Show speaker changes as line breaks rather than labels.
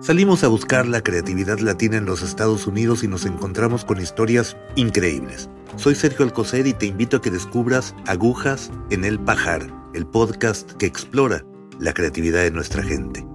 Salimos a buscar la creatividad latina en los Estados Unidos y nos encontramos con historias increíbles. Soy Sergio Alcocer y te invito a que descubras Agujas en el Pajar, el podcast que explora la creatividad de nuestra gente.